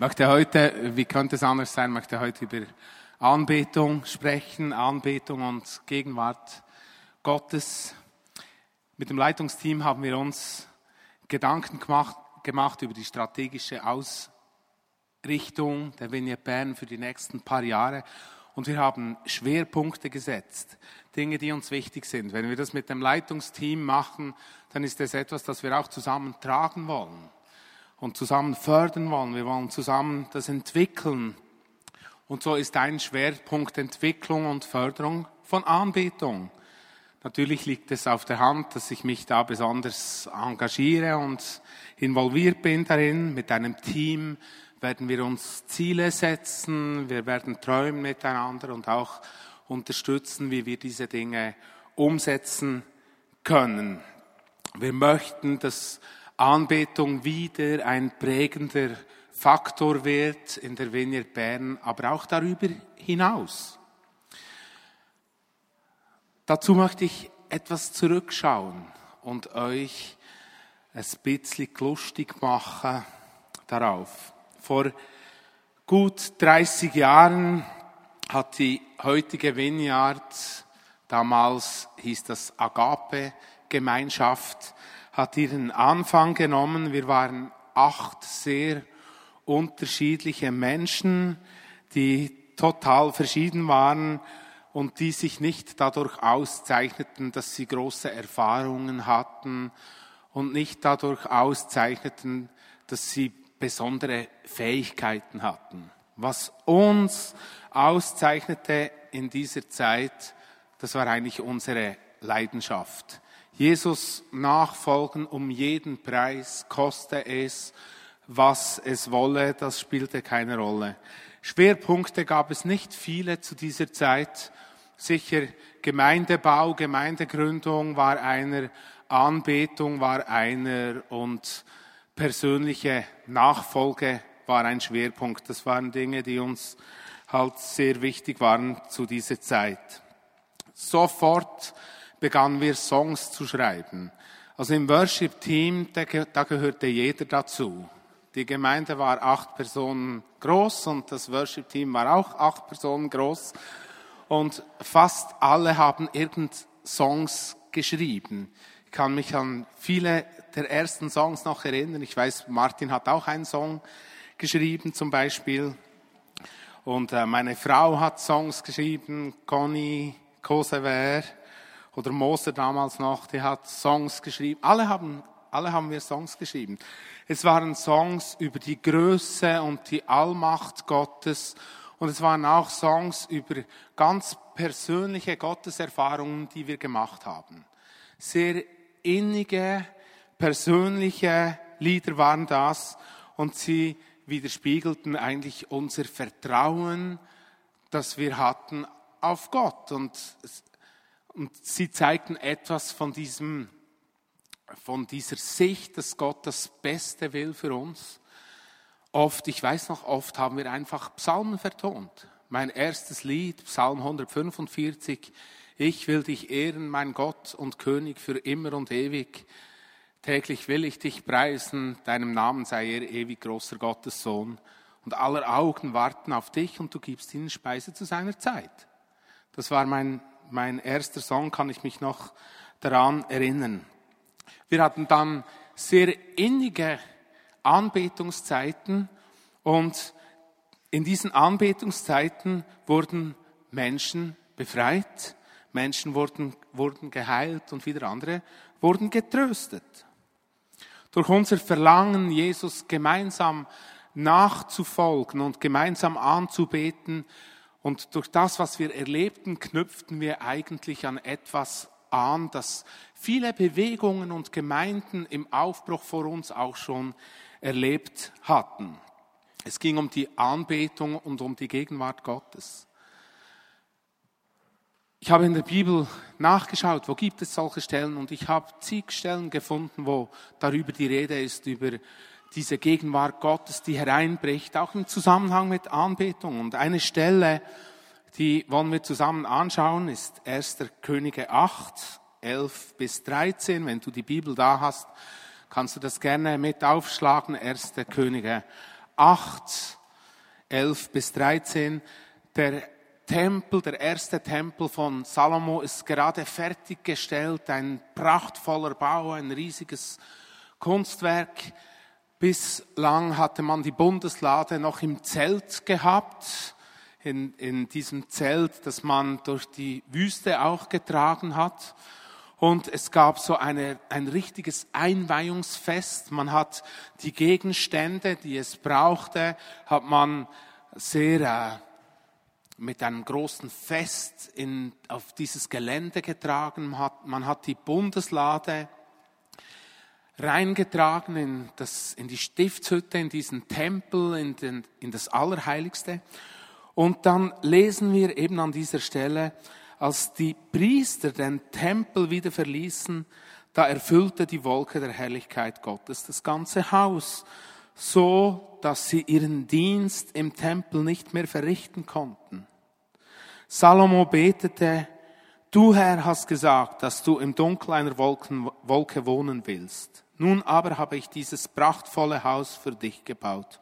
möchte heute, wie könnte es anders sein, möchte heute über Anbetung sprechen, Anbetung und Gegenwart Gottes. Mit dem Leitungsteam haben wir uns Gedanken gemacht, gemacht über die strategische Ausrichtung der Vignette Bern für die nächsten paar Jahre. Und wir haben Schwerpunkte gesetzt, Dinge, die uns wichtig sind. Wenn wir das mit dem Leitungsteam machen, dann ist es etwas, das wir auch zusammen tragen wollen und zusammen fördern wollen. Wir wollen zusammen das entwickeln. Und so ist ein Schwerpunkt Entwicklung und Förderung von Anbetung. Natürlich liegt es auf der Hand, dass ich mich da besonders engagiere und involviert bin darin. Mit einem Team werden wir uns Ziele setzen, wir werden träumen miteinander und auch unterstützen, wie wir diese Dinge umsetzen können. Wir möchten, dass Anbetung wieder ein prägender Faktor wird in der Vineyard Bern, aber auch darüber hinaus. Dazu möchte ich etwas zurückschauen und euch ein bisschen lustig machen darauf. Vor gut 30 Jahren hat die heutige Vineyard, damals hieß das Agape Gemeinschaft, hat ihren Anfang genommen. Wir waren acht sehr unterschiedliche Menschen, die total verschieden waren und die sich nicht dadurch auszeichneten, dass sie große Erfahrungen hatten und nicht dadurch auszeichneten, dass sie besondere Fähigkeiten hatten. Was uns auszeichnete in dieser Zeit, das war eigentlich unsere Leidenschaft. Jesus nachfolgen um jeden Preis, koste es, was es wolle, das spielte keine Rolle. Schwerpunkte gab es nicht viele zu dieser Zeit. Sicher Gemeindebau, Gemeindegründung war einer, Anbetung war einer und persönliche Nachfolge war ein Schwerpunkt. Das waren Dinge, die uns halt sehr wichtig waren zu dieser Zeit. Sofort begannen wir Songs zu schreiben. Also im Worship-Team, da gehörte jeder dazu. Die Gemeinde war acht Personen groß und das Worship-Team war auch acht Personen groß. Und fast alle haben irgend Songs geschrieben. Ich kann mich an viele der ersten Songs noch erinnern. Ich weiß, Martin hat auch einen Song geschrieben zum Beispiel. Und äh, meine Frau hat Songs geschrieben, Conny Kosever oder Moser damals noch, die hat Songs geschrieben. Alle haben, alle haben wir Songs geschrieben. Es waren Songs über die Größe und die Allmacht Gottes und es waren auch Songs über ganz persönliche Gotteserfahrungen, die wir gemacht haben. Sehr innige, persönliche Lieder waren das und sie widerspiegelten eigentlich unser Vertrauen, das wir hatten auf Gott. Und und sie zeigten etwas von diesem, von dieser Sicht, dass Gott das Beste will für uns. Oft, ich weiß noch, oft haben wir einfach Psalmen vertont. Mein erstes Lied, Psalm 145, ich will dich ehren, mein Gott und König für immer und ewig. Täglich will ich dich preisen, deinem Namen sei er ewig großer Gottes Sohn. Und aller Augen warten auf dich und du gibst ihnen Speise zu seiner Zeit. Das war mein mein erster Song, kann ich mich noch daran erinnern. Wir hatten dann sehr innige Anbetungszeiten und in diesen Anbetungszeiten wurden Menschen befreit, Menschen wurden, wurden geheilt und wieder andere wurden getröstet. Durch unser Verlangen, Jesus gemeinsam nachzufolgen und gemeinsam anzubeten, und durch das, was wir erlebten, knüpften wir eigentlich an etwas an, das viele Bewegungen und Gemeinden im Aufbruch vor uns auch schon erlebt hatten. Es ging um die Anbetung und um die Gegenwart Gottes. Ich habe in der Bibel nachgeschaut, wo gibt es solche Stellen und ich habe zig Stellen gefunden, wo darüber die Rede ist, über diese Gegenwart Gottes, die hereinbricht, auch im Zusammenhang mit Anbetung. Und eine Stelle, die wollen wir zusammen anschauen, ist 1. Könige 8, 11 bis 13. Wenn du die Bibel da hast, kannst du das gerne mit aufschlagen. 1. Könige 8, 11 bis 13. Der Tempel, der erste Tempel von Salomo ist gerade fertiggestellt, ein prachtvoller Bau, ein riesiges Kunstwerk. Bislang hatte man die Bundeslade noch im Zelt gehabt, in, in diesem Zelt, das man durch die Wüste auch getragen hat. Und es gab so eine, ein richtiges Einweihungsfest. Man hat die Gegenstände, die es brauchte, hat man sehr äh, mit einem großen Fest in, auf dieses Gelände getragen. Man hat, man hat die Bundeslade reingetragen in, das, in die Stiftshütte, in diesen Tempel, in, den, in das Allerheiligste. Und dann lesen wir eben an dieser Stelle, als die Priester den Tempel wieder verließen, da erfüllte die Wolke der Herrlichkeit Gottes das ganze Haus so dass sie ihren Dienst im Tempel nicht mehr verrichten konnten. Salomo betete, du Herr hast gesagt, dass du im Dunkel einer Wolken, Wolke wohnen willst. Nun aber habe ich dieses prachtvolle Haus für dich gebaut.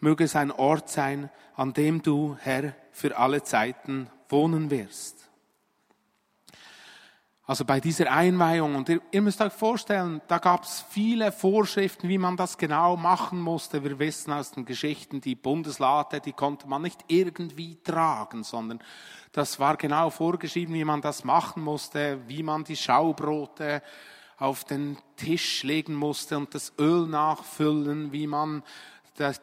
Möge es ein Ort sein, an dem du, Herr, für alle Zeiten wohnen wirst. Also bei dieser Einweihung, und ihr, ihr müsst euch vorstellen, da gab es viele Vorschriften, wie man das genau machen musste. Wir wissen aus den Geschichten, die Bundeslade, die konnte man nicht irgendwie tragen, sondern das war genau vorgeschrieben, wie man das machen musste, wie man die Schaubrote auf den Tisch legen musste und das Öl nachfüllen, wie man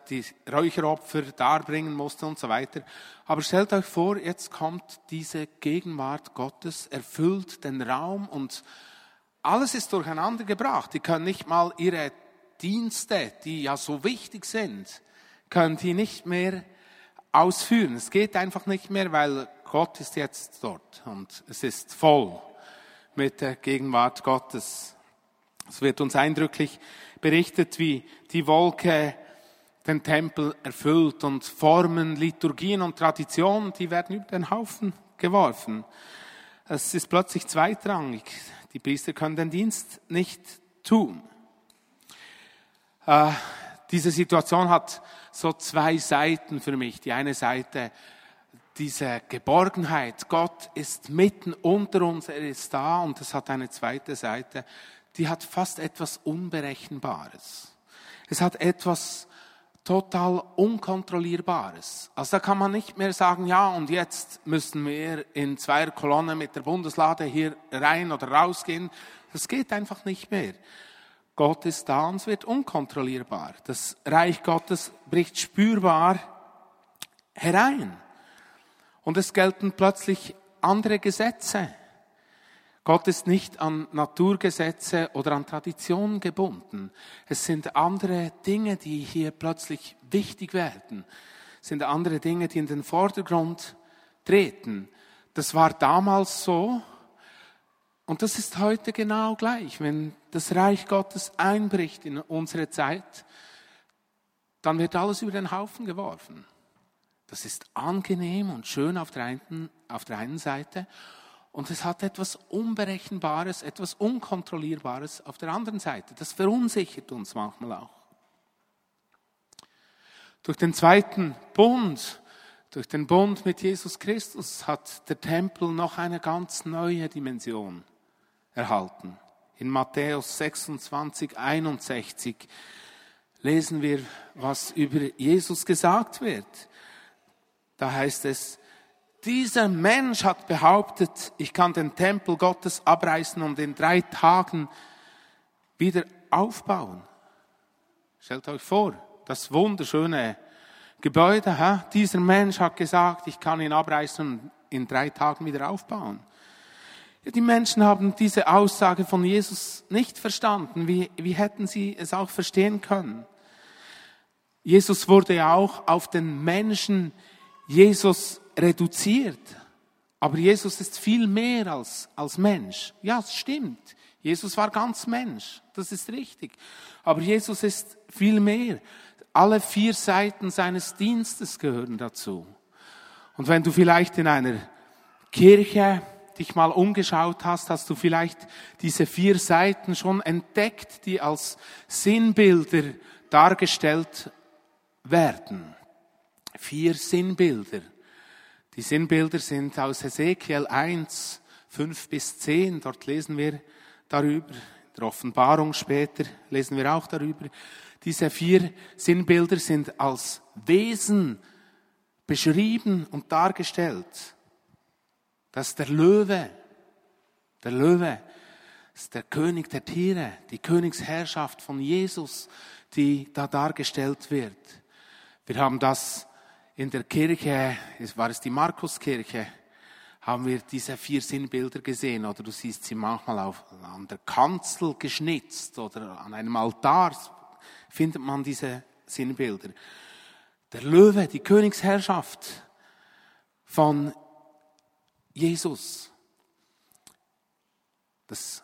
die Räucheropfer darbringen musste und so weiter. Aber stellt euch vor, jetzt kommt diese Gegenwart Gottes, erfüllt den Raum und alles ist durcheinander gebracht. Die können nicht mal ihre Dienste, die ja so wichtig sind, können die nicht mehr ausführen. Es geht einfach nicht mehr, weil Gott ist jetzt dort und es ist voll mit der Gegenwart Gottes. Es wird uns eindrücklich berichtet, wie die Wolke den Tempel erfüllt und Formen, Liturgien und Traditionen, die werden über den Haufen geworfen. Es ist plötzlich zweitrangig. Die Priester können den Dienst nicht tun. Äh, diese Situation hat so zwei Seiten für mich. Die eine Seite, diese Geborgenheit. Gott ist mitten unter uns, er ist da und es hat eine zweite Seite, die hat fast etwas Unberechenbares. Es hat etwas total unkontrollierbares. Also da kann man nicht mehr sagen, ja, und jetzt müssen wir in zwei Kolonnen mit der Bundeslade hier rein oder rausgehen. Das geht einfach nicht mehr. Gott ist da und es wird unkontrollierbar. Das Reich Gottes bricht spürbar herein. Und es gelten plötzlich andere Gesetze. Gott ist nicht an Naturgesetze oder an Traditionen gebunden. Es sind andere Dinge, die hier plötzlich wichtig werden. Es sind andere Dinge, die in den Vordergrund treten. Das war damals so und das ist heute genau gleich. Wenn das Reich Gottes einbricht in unsere Zeit, dann wird alles über den Haufen geworfen. Das ist angenehm und schön auf der einen, auf der einen Seite und es hat etwas Unberechenbares, etwas Unkontrollierbares auf der anderen Seite. Das verunsichert uns manchmal auch. Durch den zweiten Bund, durch den Bund mit Jesus Christus hat der Tempel noch eine ganz neue Dimension erhalten. In Matthäus 26, 61 lesen wir, was über Jesus gesagt wird. Da heißt es, dieser Mensch hat behauptet, ich kann den Tempel Gottes abreißen und in drei Tagen wieder aufbauen. Stellt euch vor, das wunderschöne Gebäude. Hä? Dieser Mensch hat gesagt, ich kann ihn abreißen und in drei Tagen wieder aufbauen. Die Menschen haben diese Aussage von Jesus nicht verstanden. Wie, wie hätten sie es auch verstehen können? Jesus wurde ja auch auf den Menschen Jesus reduziert. Aber Jesus ist viel mehr als, als Mensch. Ja, es stimmt. Jesus war ganz Mensch. Das ist richtig. Aber Jesus ist viel mehr. Alle vier Seiten seines Dienstes gehören dazu. Und wenn du vielleicht in einer Kirche dich mal umgeschaut hast, hast du vielleicht diese vier Seiten schon entdeckt, die als Sinnbilder dargestellt werden. Vier Sinnbilder. Die Sinnbilder sind aus Ezekiel 1, 5 bis 10. Dort lesen wir darüber. In der Offenbarung später lesen wir auch darüber. Diese vier Sinnbilder sind als Wesen beschrieben und dargestellt. Das ist der Löwe. Der Löwe ist der König der Tiere, die Königsherrschaft von Jesus, die da dargestellt wird. Wir haben das in der Kirche, war es die Markuskirche, haben wir diese vier Sinnbilder gesehen oder du siehst sie manchmal auf, an der Kanzel geschnitzt oder an einem Altar findet man diese Sinnbilder. Der Löwe, die Königsherrschaft von Jesus. Das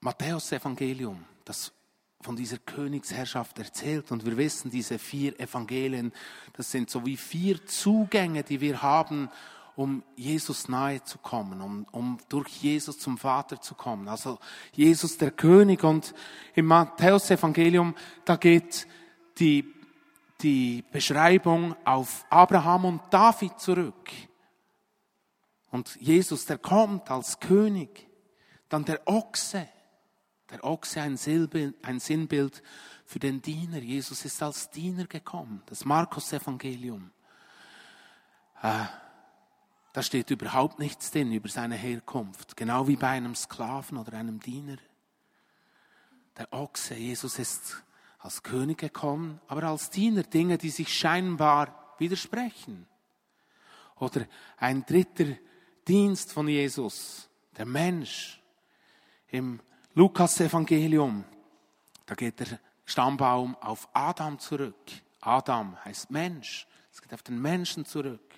Matthäus-Evangelium, das von dieser Königsherrschaft erzählt. Und wir wissen, diese vier Evangelien, das sind so wie vier Zugänge, die wir haben, um Jesus nahe zu kommen, um, um durch Jesus zum Vater zu kommen. Also Jesus der König und im Matthäus-Evangelium, da geht die, die Beschreibung auf Abraham und David zurück. Und Jesus, der kommt als König. Dann der Ochse, der Ochse ein, Sinnbild, ein Sinnbild für den Diener. Jesus ist als Diener gekommen. Das Markus-Evangelium. Äh, da steht überhaupt nichts drin über seine Herkunft. Genau wie bei einem Sklaven oder einem Diener. Der Ochse, Jesus ist als König gekommen, aber als Diener Dinge, die sich scheinbar widersprechen. Oder ein dritter Dienst von Jesus, der Mensch. Im Lukas-Evangelium, da geht der Stammbaum auf Adam zurück. Adam heißt Mensch. Es geht auf den Menschen zurück.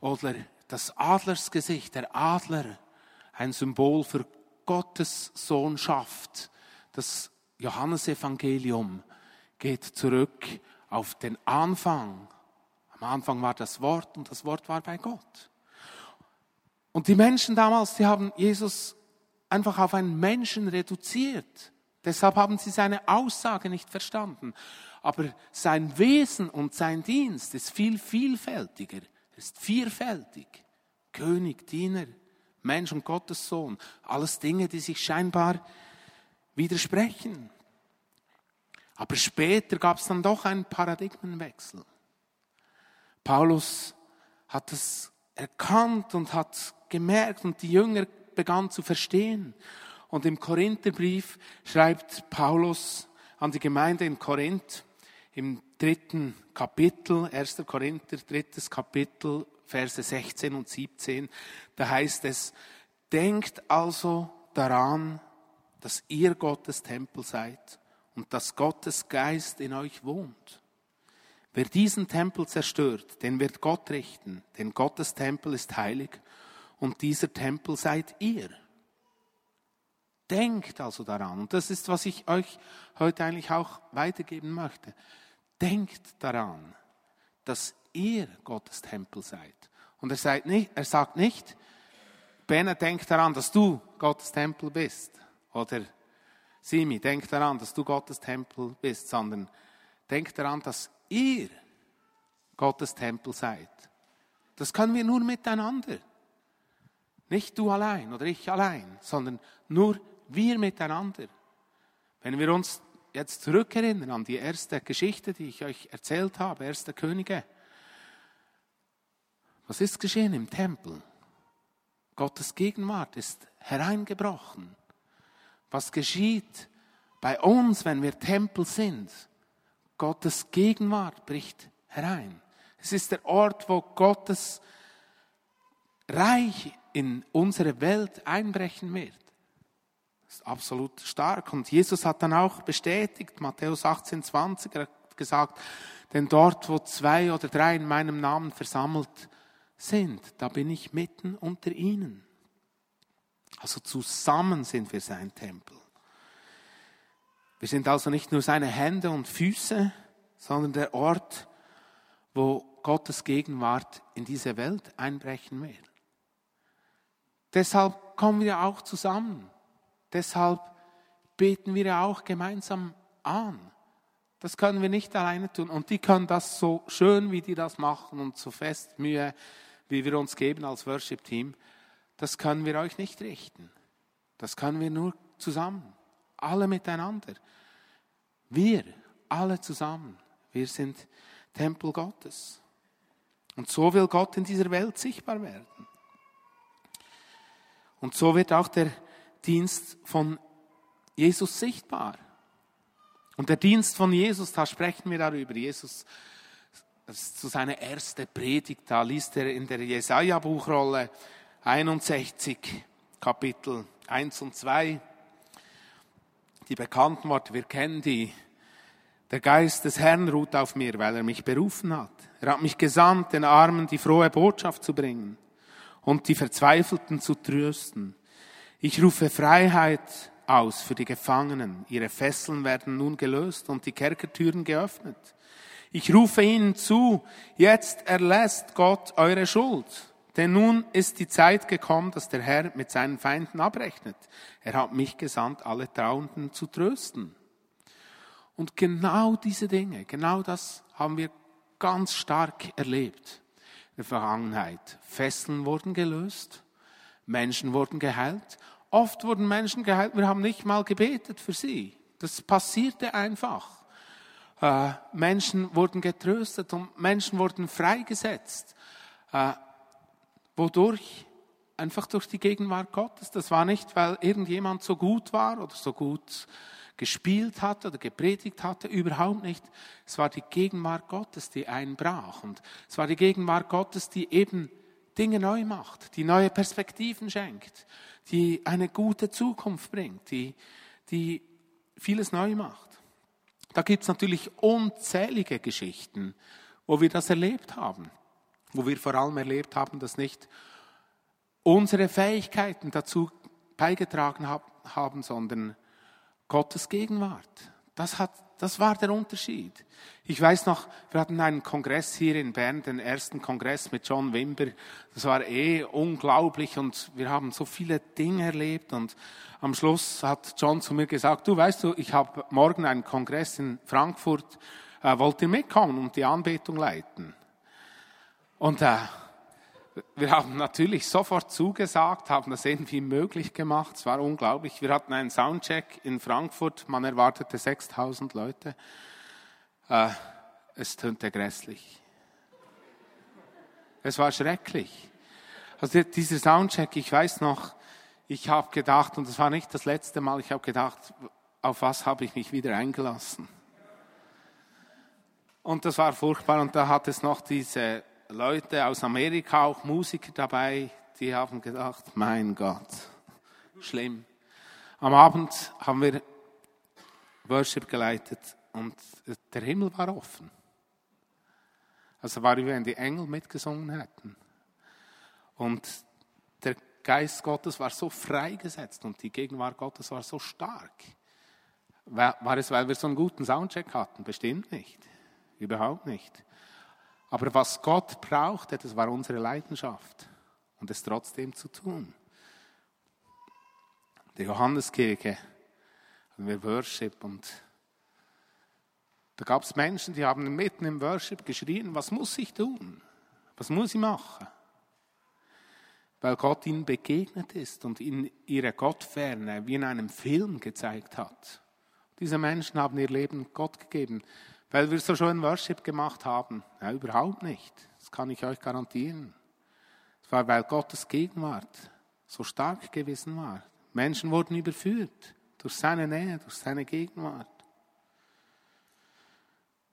Oder das Adlersgesicht, der Adler, ein Symbol für Gottes Sohnschaft. Das Johannesevangelium geht zurück auf den Anfang. Am Anfang war das Wort und das Wort war bei Gott. Und die Menschen damals, die haben Jesus einfach auf einen Menschen reduziert. Deshalb haben sie seine Aussage nicht verstanden. Aber sein Wesen und sein Dienst ist viel vielfältiger, ist vielfältig. König, Diener, Mensch und Gottes Sohn. Alles Dinge, die sich scheinbar widersprechen. Aber später gab es dann doch einen Paradigmenwechsel. Paulus hat es erkannt und hat gemerkt und die Jünger begann zu verstehen. Und im Korintherbrief schreibt Paulus an die Gemeinde in Korinth im dritten Kapitel, 1. Korinther, drittes Kapitel, Verse 16 und 17, da heißt es, denkt also daran, dass ihr Gottes Tempel seid und dass Gottes Geist in euch wohnt. Wer diesen Tempel zerstört, den wird Gott richten, denn Gottes Tempel ist heilig und dieser Tempel seid ihr. Denkt also daran, und das ist, was ich euch heute eigentlich auch weitergeben möchte. Denkt daran, dass ihr Gottes Tempel seid. Und er, sagt nicht, er sagt nicht, Benne, denk daran, dass du Gottes Tempel bist. Oder Simi, denk daran, dass du Gottes Tempel bist, sondern denk daran, dass ihr Gottes Tempel seid. Das können wir nur miteinander. Nicht du allein oder ich allein, sondern nur wir miteinander. Wenn wir uns jetzt zurückerinnern an die erste Geschichte, die ich euch erzählt habe, erste Könige. Was ist geschehen im Tempel? Gottes Gegenwart ist hereingebrochen. Was geschieht bei uns, wenn wir Tempel sind? Gottes Gegenwart bricht herein. Es ist der Ort, wo Gottes Reich in unsere Welt einbrechen wird. Das ist absolut stark. Und Jesus hat dann auch bestätigt, Matthäus 18, 20, er hat gesagt, denn dort, wo zwei oder drei in meinem Namen versammelt sind, da bin ich mitten unter ihnen. Also zusammen sind wir sein Tempel. Wir sind also nicht nur seine Hände und Füße, sondern der Ort, wo Gottes Gegenwart in diese Welt einbrechen wird. Deshalb kommen wir auch zusammen. Deshalb beten wir auch gemeinsam an, Das können wir nicht alleine tun. Und die können das so schön, wie die das machen und so fest Mühe, wie wir uns geben als Worship-Team. Das können wir euch nicht richten. Das können wir nur zusammen. Alle miteinander. Wir, alle zusammen. Wir sind Tempel Gottes. Und so will Gott in dieser Welt sichtbar werden. Und so wird auch der Dienst von Jesus sichtbar. Und der Dienst von Jesus, da sprechen wir darüber. Jesus, das ist so seine erste Predigt, da liest er in der Jesaja-Buchrolle 61, Kapitel 1 und 2. Die bekannten Worte, wir kennen die. Der Geist des Herrn ruht auf mir, weil er mich berufen hat. Er hat mich gesandt, den Armen die frohe Botschaft zu bringen und die Verzweifelten zu trösten. Ich rufe Freiheit aus für die Gefangenen. Ihre Fesseln werden nun gelöst und die Kerkertüren geöffnet. Ich rufe ihnen zu, jetzt erlässt Gott eure Schuld. Denn nun ist die Zeit gekommen, dass der Herr mit seinen Feinden abrechnet. Er hat mich gesandt, alle Trauenden zu trösten. Und genau diese Dinge, genau das haben wir ganz stark erlebt der Vergangenheit. Fesseln wurden gelöst, Menschen wurden geheilt Oft wurden Menschen geheilt, wir haben nicht mal gebetet für sie. Das passierte einfach. Äh, Menschen wurden getröstet und Menschen wurden freigesetzt. Äh, wodurch? Einfach durch die Gegenwart Gottes. Das war nicht, weil irgendjemand so gut war oder so gut gespielt hatte oder gepredigt hatte, überhaupt nicht. Es war die Gegenwart Gottes, die einbrach. Und es war die Gegenwart Gottes, die eben Dinge neu macht, die neue Perspektiven schenkt, die eine gute Zukunft bringt, die, die vieles neu macht. Da gibt es natürlich unzählige Geschichten, wo wir das erlebt haben, wo wir vor allem erlebt haben, dass nicht unsere Fähigkeiten dazu beigetragen haben, sondern Gottes Gegenwart. Das, hat, das war der Unterschied. Ich weiß noch, wir hatten einen Kongress hier in Bern, den ersten Kongress mit John Wimber. Das war eh unglaublich und wir haben so viele Dinge erlebt. Und am Schluss hat John zu mir gesagt, du weißt du, ich habe morgen einen Kongress in Frankfurt, äh, wollt ihr mitkommen und die Anbetung leiten? Und äh, wir haben natürlich sofort zugesagt, haben das irgendwie möglich gemacht. Es war unglaublich. Wir hatten einen Soundcheck in Frankfurt. Man erwartete 6000 Leute. Äh, es tönte grässlich. Es war schrecklich. Also dieser Soundcheck, ich weiß noch, ich habe gedacht, und das war nicht das letzte Mal, ich habe gedacht, auf was habe ich mich wieder eingelassen? Und das war furchtbar. Und da hat es noch diese Leute aus Amerika, auch Musiker dabei, die haben gedacht, mein Gott, schlimm. Am Abend haben wir Worship geleitet und der Himmel war offen. Also war wie wenn die Engel mitgesungen hätten. Und der Geist Gottes war so freigesetzt und die Gegenwart Gottes war so stark. War es, weil wir so einen guten Soundcheck hatten? Bestimmt nicht. Überhaupt nicht. Aber was Gott brauchte, das war unsere Leidenschaft und es trotzdem zu tun. Die Johanneskirche, haben wir Worship und da gab es Menschen, die haben mitten im Worship geschrien, was muss ich tun? Was muss ich machen? Weil Gott ihnen begegnet ist und ihnen ihre Gottferne wie in einem Film gezeigt hat. Diese Menschen haben ihr Leben Gott gegeben. Weil wir so schön Worship gemacht haben. Ja, überhaupt nicht. Das kann ich euch garantieren. Es war, weil Gottes Gegenwart so stark gewesen war. Menschen wurden überführt durch seine Nähe, durch seine Gegenwart.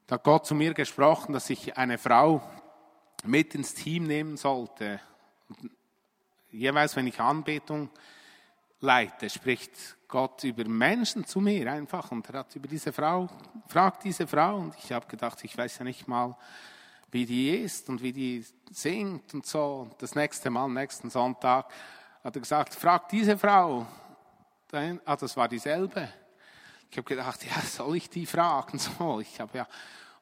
Da hat Gott zu mir gesprochen, dass ich eine Frau mit ins Team nehmen sollte. Und jeweils, wenn ich Anbetung leite, spricht Gott über Menschen zu mir einfach und er hat über diese Frau, fragt diese Frau und ich habe gedacht, ich weiß ja nicht mal, wie die ist und wie die singt und so. Und das nächste Mal, nächsten Sonntag, hat er gesagt, frag diese Frau. Ah, das war dieselbe. Ich habe gedacht, ja, soll ich die fragen? So, ich habe ja,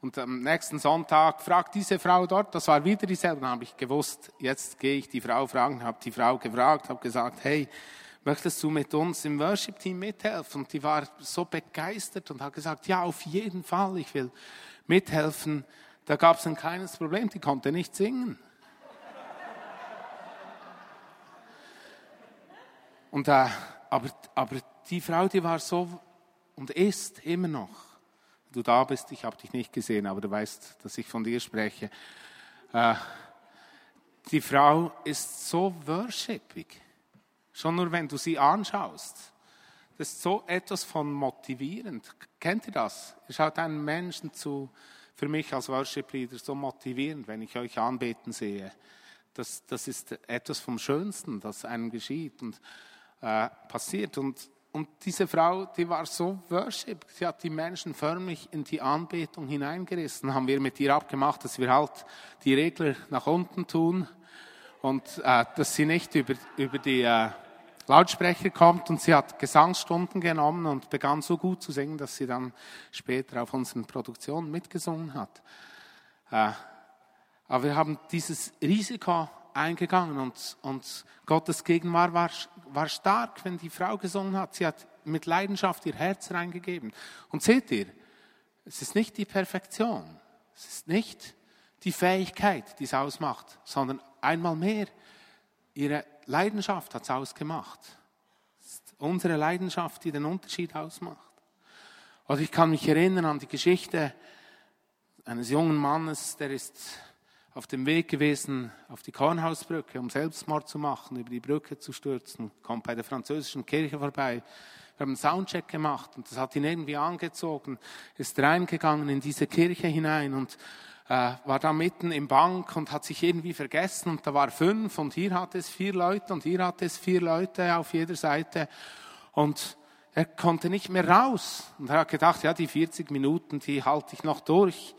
und am nächsten Sonntag fragt diese Frau dort, das war wieder dieselbe. Dann habe ich gewusst, jetzt gehe ich die Frau fragen, habe die Frau gefragt, habe gesagt, hey, möchtest du mit uns im Worship-Team mithelfen? Und die war so begeistert und hat gesagt, ja, auf jeden Fall, ich will mithelfen. Da gab es ein kleines Problem, die konnte nicht singen. Und, äh, aber, aber die Frau, die war so und ist immer noch. Du da bist, ich habe dich nicht gesehen, aber du weißt, dass ich von dir spreche. Äh, die Frau ist so worshipig. Schon nur wenn du sie anschaust. Das ist so etwas von motivierend. Kennt ihr das? Ihr schaut einen Menschen zu, für mich als Worship-Leader so motivierend, wenn ich euch anbeten sehe. Das, das ist etwas vom Schönsten, das einem geschieht und äh, passiert. Und, und diese Frau, die war so worship, sie hat die Menschen förmlich in die Anbetung hineingerissen. Haben wir mit ihr abgemacht, dass wir halt die Regler nach unten tun und äh, dass sie nicht über, über die äh, Lautsprecher kommt und sie hat Gesangsstunden genommen und begann so gut zu singen, dass sie dann später auf unseren Produktionen mitgesungen hat. Äh, aber wir haben dieses Risiko eingegangen und, und Gottes Gegenwart war, war stark, wenn die Frau gesungen hat. Sie hat mit Leidenschaft ihr Herz reingegeben. Und seht ihr, es ist nicht die Perfektion, es ist nicht die Fähigkeit, die es ausmacht, sondern einmal mehr ihre Leidenschaft hat es ausgemacht. Unsere Leidenschaft, die den Unterschied ausmacht. Also ich kann mich erinnern an die Geschichte eines jungen Mannes, der ist auf dem Weg gewesen auf die Kornhausbrücke, um Selbstmord zu machen, über die Brücke zu stürzen, kommt bei der französischen Kirche vorbei. Wir haben einen Soundcheck gemacht und das hat ihn irgendwie angezogen, ist reingegangen in diese Kirche hinein und äh, war da mitten im Bank und hat sich irgendwie vergessen und da war fünf und hier hatte es vier Leute und hier hatte es vier Leute auf jeder Seite und er konnte nicht mehr raus und er hat gedacht, ja, die 40 Minuten, die halte ich noch durch.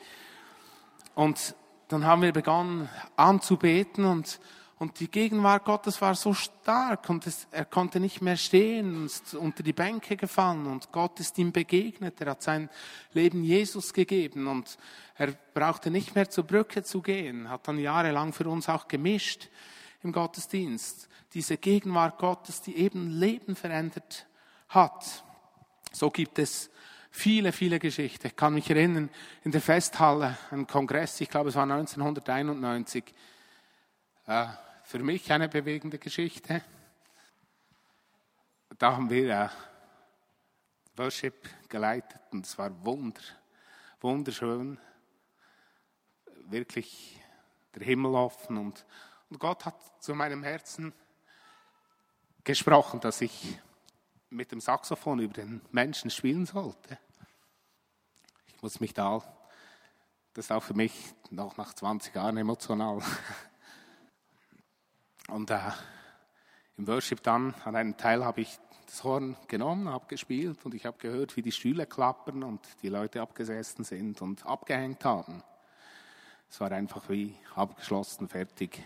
Und dann haben wir begonnen anzubeten und und die Gegenwart Gottes war so stark und es, er konnte nicht mehr stehen, ist unter die Bänke gefallen und Gott ist ihm begegnet. Er hat sein Leben Jesus gegeben und er brauchte nicht mehr zur Brücke zu gehen, hat dann jahrelang für uns auch gemischt im Gottesdienst. Diese Gegenwart Gottes, die eben Leben verändert hat. So gibt es viele, viele Geschichten. Ich kann mich erinnern, in der Festhalle, ein Kongress, ich glaube es war 1991, äh, für mich eine bewegende Geschichte. Da haben wir äh, Worship geleitet und es war wunder, wunderschön. Wirklich der Himmel offen und, und Gott hat zu meinem Herzen gesprochen, dass ich mit dem Saxophon über den Menschen spielen sollte. Ich muss mich da, das ist auch für mich noch nach 20 Jahren emotional. Und äh, im Worship dann, an einem Teil habe ich das Horn genommen, habe gespielt und ich habe gehört, wie die Stühle klappern und die Leute abgesessen sind und abgehängt haben. Es war einfach wie abgeschlossen, fertig.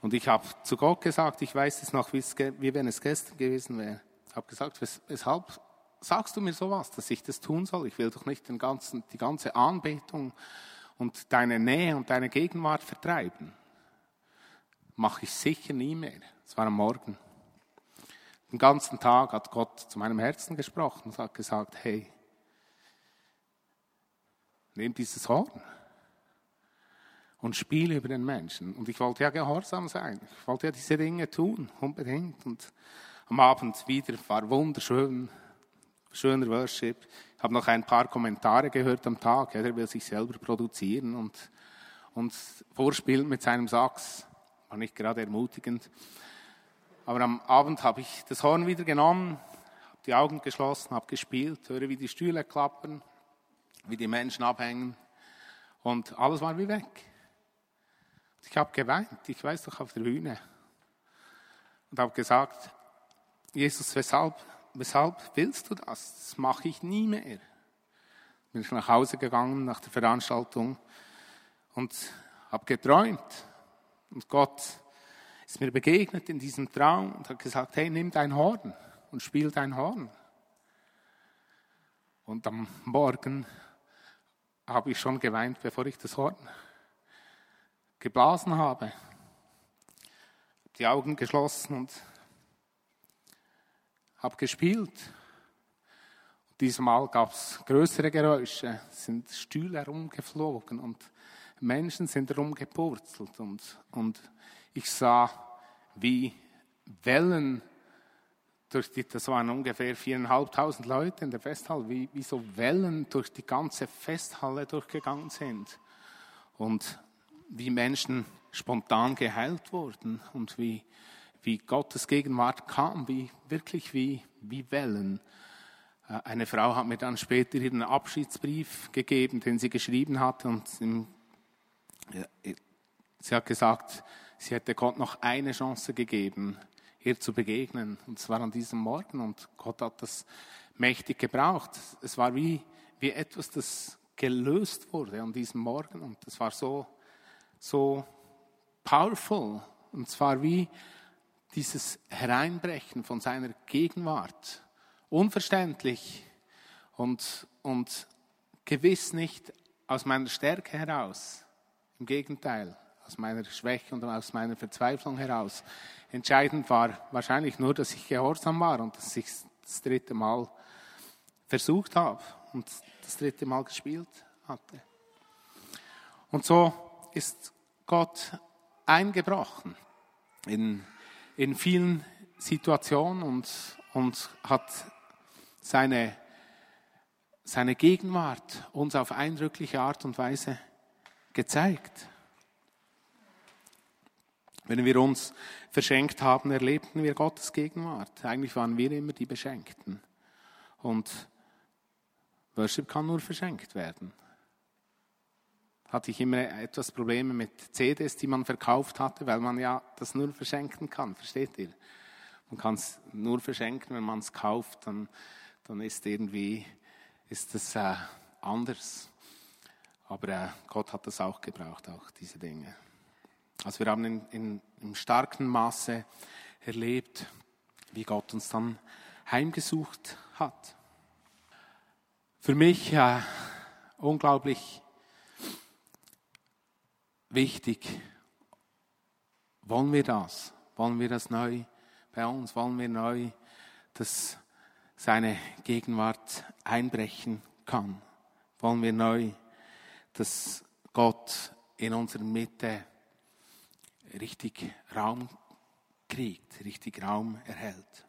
Und ich habe zu Gott gesagt, ich weiß es noch, wie, wenn es gestern gewesen wäre. Ich habe gesagt, wes, weshalb sagst du mir sowas, dass ich das tun soll? Ich will doch nicht den ganzen, die ganze Anbetung und deine Nähe und deine Gegenwart vertreiben mache ich sicher nie mehr. Es war am Morgen. Den ganzen Tag hat Gott zu meinem Herzen gesprochen und hat gesagt, hey, nimm dieses Horn und spiele über den Menschen. Und ich wollte ja gehorsam sein. Ich wollte ja diese Dinge tun, unbedingt. Und am Abend wieder war wunderschön, schöner Worship. Ich habe noch ein paar Kommentare gehört am Tag. Er will sich selber produzieren und, und vorspielen mit seinem Sachs war nicht gerade ermutigend. Aber am Abend habe ich das Horn wieder genommen, habe die Augen geschlossen, habe gespielt, höre, wie die Stühle klappern, wie die Menschen abhängen und alles war wie weg. Ich habe geweint, ich weiß doch auf der Bühne und habe gesagt, Jesus, weshalb, weshalb willst du das? Das mache ich nie mehr. Bin ich nach Hause gegangen nach der Veranstaltung und habe geträumt und Gott ist mir begegnet in diesem Traum und hat gesagt, hey, nimm dein Horn und spiel dein Horn. Und am Morgen habe ich schon geweint, bevor ich das Horn geblasen habe. Die Augen geschlossen und habe gespielt. Diesmal gab es größere Geräusche, sind Stühle herumgeflogen und Menschen sind herumgepurzelt und, und ich sah, wie Wellen durch die, das waren ungefähr viereinhalbtausend Leute in der Festhalle, wie, wie so Wellen durch die ganze Festhalle durchgegangen sind und wie Menschen spontan geheilt wurden und wie, wie Gottes Gegenwart kam, wie wirklich wie, wie Wellen. Äh, eine Frau hat mir dann später ihren Abschiedsbrief gegeben, den sie geschrieben hatte. Und sie hat gesagt, sie hätte Gott noch eine Chance gegeben, ihr zu begegnen. Und zwar an diesem Morgen. Und Gott hat das mächtig gebraucht. Es war wie, wie etwas, das gelöst wurde an diesem Morgen. Und es war so, so powerful. Und zwar wie dieses Hereinbrechen von seiner Gegenwart unverständlich und, und gewiss nicht aus meiner Stärke heraus. Im Gegenteil, aus meiner Schwäche und aus meiner Verzweiflung heraus. Entscheidend war wahrscheinlich nur, dass ich gehorsam war und dass ich das dritte Mal versucht habe und das dritte Mal gespielt hatte. Und so ist Gott eingebrochen in, in vielen Situationen und, und hat seine, seine Gegenwart uns auf eindrückliche Art und Weise gezeigt. Wenn wir uns verschenkt haben, erlebten wir Gottes Gegenwart. Eigentlich waren wir immer die Beschenkten. Und Worship kann nur verschenkt werden. Hatte ich immer etwas Probleme mit CDs, die man verkauft hatte, weil man ja das nur verschenken kann. Versteht ihr? Man kann es nur verschenken, wenn man es kauft. Dann dann ist irgendwie ist das äh, anders. Aber äh, Gott hat das auch gebraucht, auch diese Dinge. Also wir haben in, in, im starken Maße erlebt, wie Gott uns dann heimgesucht hat. Für mich äh, unglaublich wichtig. Wollen wir das? Wollen wir das neu bei uns? Wollen wir neu das seine Gegenwart einbrechen kann. Wollen wir neu, dass Gott in unserer Mitte richtig Raum kriegt, richtig Raum erhält.